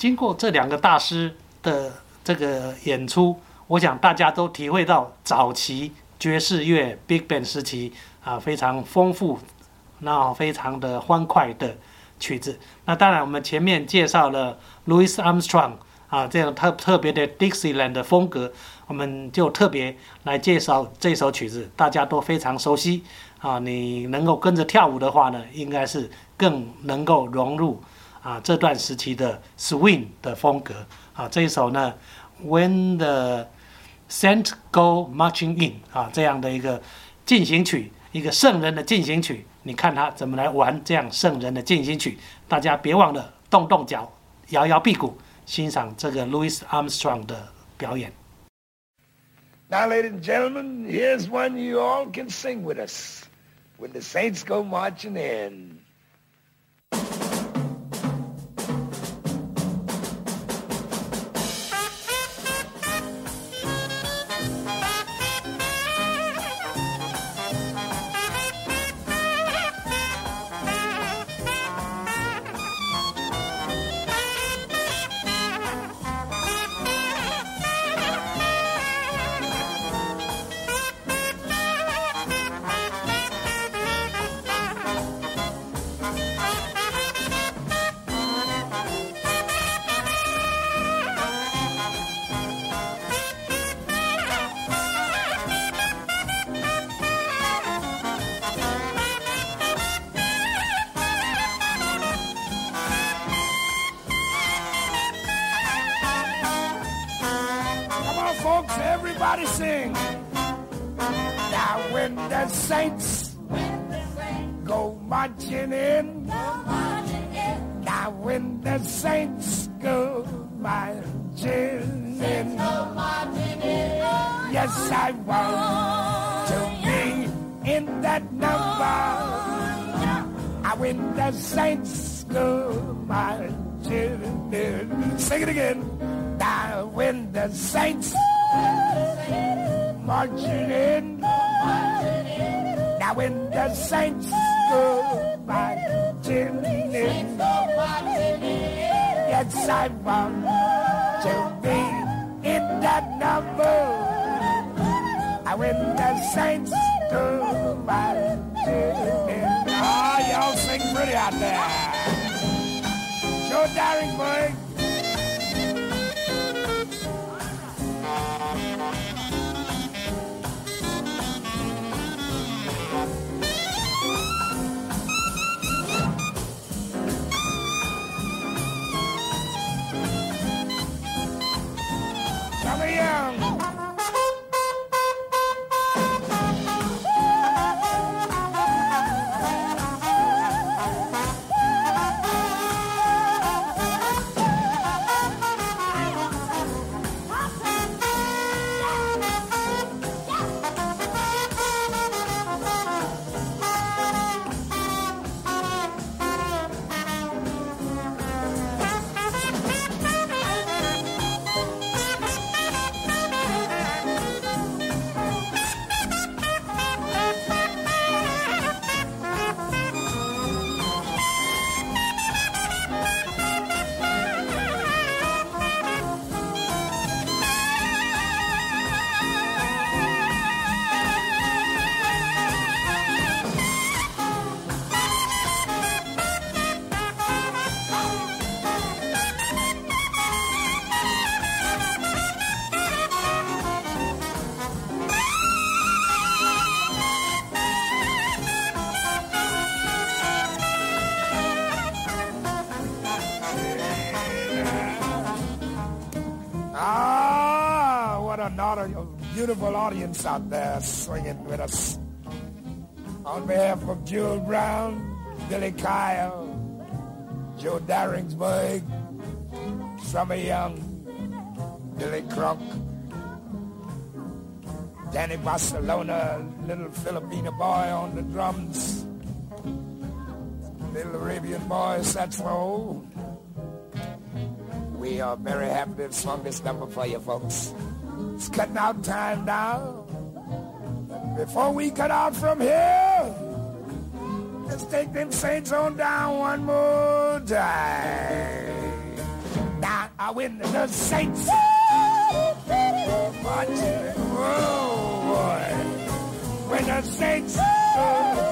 经过这两个大师的这个演出，我想大家都体会到早期爵士乐 Big Band 时期啊非常丰富，那非常的欢快的曲子。那当然，我们前面介绍了 Louis Armstrong 啊这样特特别的 Dixieland 的风格，我们就特别来介绍这首曲子，大家都非常熟悉啊。你能够跟着跳舞的话呢，应该是更能够融入。啊，这段时期的 swing 的风格啊，这一首呢，When the Saints Go Marching In 啊，这样的一个进行曲，一个圣人的进行曲，你看他怎么来玩这样圣人的进行曲？大家别忘了动动脚，摇摇屁股，欣赏这个 Louis Armstrong 的表演。Now, ladies and gentlemen, here's one you all can sing with us. When the Saints go marching in. Everybody sing. Now when the saints, go marching in. Now when the saints go marching in. Yes, I want to be in that number. I when the saints go marching in. Sing it again. Now when the saints marching in. Now when the saints go marching in, yes, I want to be in that number. I when the saints go marching in. Ah, y'all sing pretty out there. Joe Música Ah, Darensbourg. beautiful audience out there swinging with us. On behalf of Jewel Brown, Billy Kyle, Joe Darensbourg, Trummy Young, Billy Cronk, Danny Barcelona, little Filipino boy on the drums, little Arabian boy saxophone. We are very happy to have swung this number for you folks. It's cutting out time now. Before we cut out from here, let's take them saints on down one more time. Now I win the saints oh boy, when the saints go